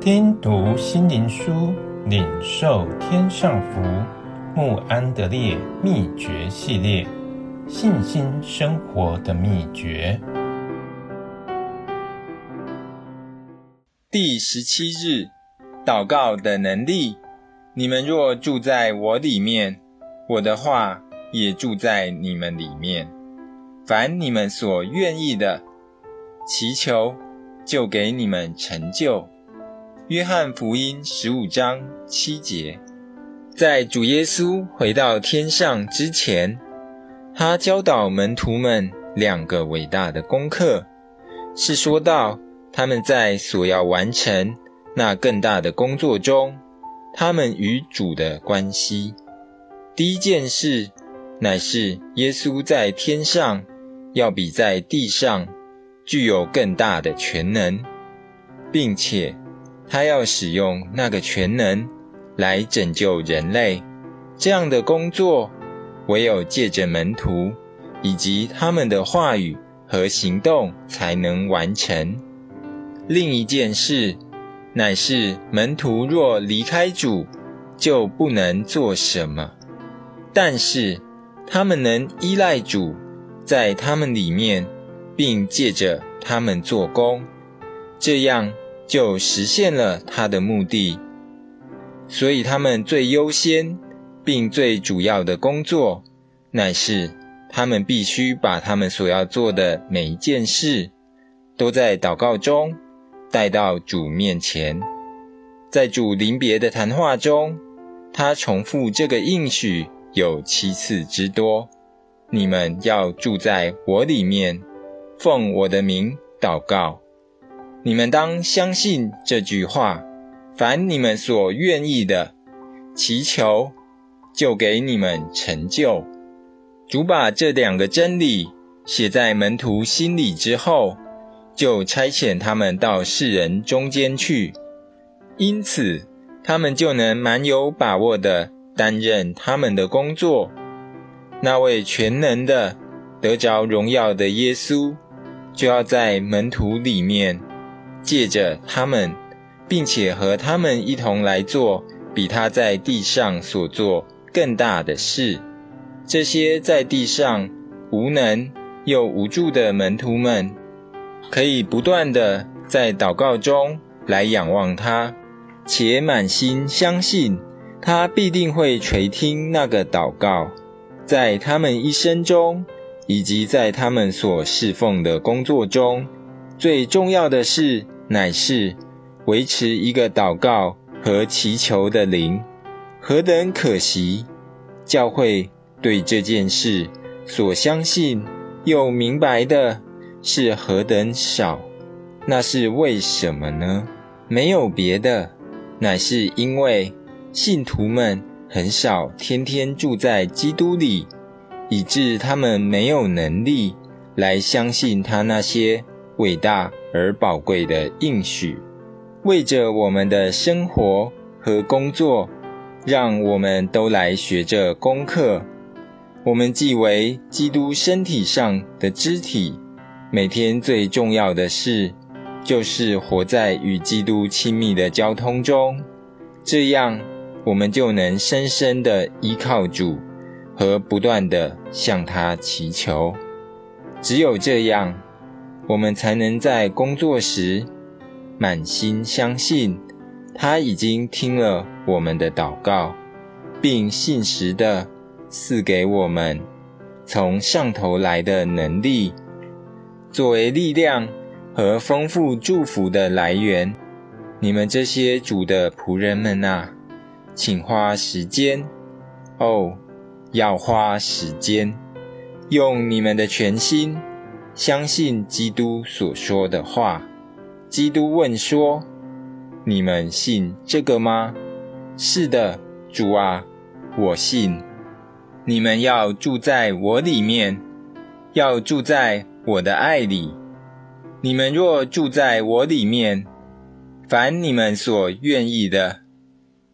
听读心灵书，领受天上福。慕安德烈秘诀系列，信心生活的秘诀。第十七日，祷告的能力。你们若住在我里面，我的话也住在你们里面。凡你们所愿意的，祈求，就给你们成就。约翰福音十五章七节。在主耶稣回到天上之前，他教导门徒们两个伟大的功课，是说到他们在所要完成那更大的工作中，他们与主的关系。第一件事，乃是耶稣在天上要比在地上具有更大的权能，并且他要使用那个全能来拯救人类。这样的工作，唯有借着门徒以及他们的话语和行动才能完成。另一件事，乃是门徒若离开主，就不能做什么；但是他们能依赖主。在他们里面，并借着他们做工，这样就实现了他的目的。所以，他们最优先并最主要的工作，乃是他们必须把他们所要做的每一件事，都在祷告中带到主面前。在主临别的谈话中，他重复这个应许有七次之多。你们要住在我里面，奉我的名祷告。你们当相信这句话：凡你们所愿意的，祈求，就给你们成就。主把这两个真理写在门徒心里之后，就差遣他们到世人中间去，因此他们就能蛮有把握地担任他们的工作。那位全能的、得着荣耀的耶稣，就要在门徒里面，借着他们，并且和他们一同来做比他在地上所做更大的事。这些在地上无能又无助的门徒们，可以不断地在祷告中来仰望他，且满心相信他必定会垂听那个祷告。在他们一生中，以及在他们所侍奉的工作中，最重要的事乃是维持一个祷告和祈求的灵。何等可惜！教会对这件事所相信又明白的是何等少。那是为什么呢？没有别的，乃是因为信徒们。很少天天住在基督里，以致他们没有能力来相信他那些伟大而宝贵的应许。为着我们的生活和工作，让我们都来学着功课。我们既为基督身体上的肢体，每天最重要的事，就是活在与基督亲密的交通中，这样。我们就能深深的依靠主，和不断的向他祈求。只有这样，我们才能在工作时满心相信他已经听了我们的祷告，并信实的赐给我们从上头来的能力，作为力量和丰富祝福的来源。你们这些主的仆人们啊！请花时间，哦，要花时间，用你们的全心相信基督所说的话。基督问说：“你们信这个吗？”“是的，主啊，我信。”“你们要住在我里面，要住在我的爱里。你们若住在我里面，凡你们所愿意的。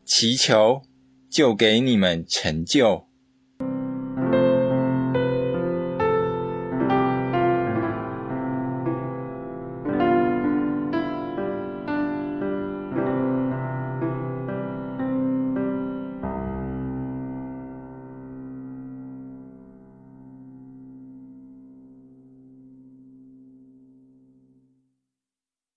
祈求，就给你们成就。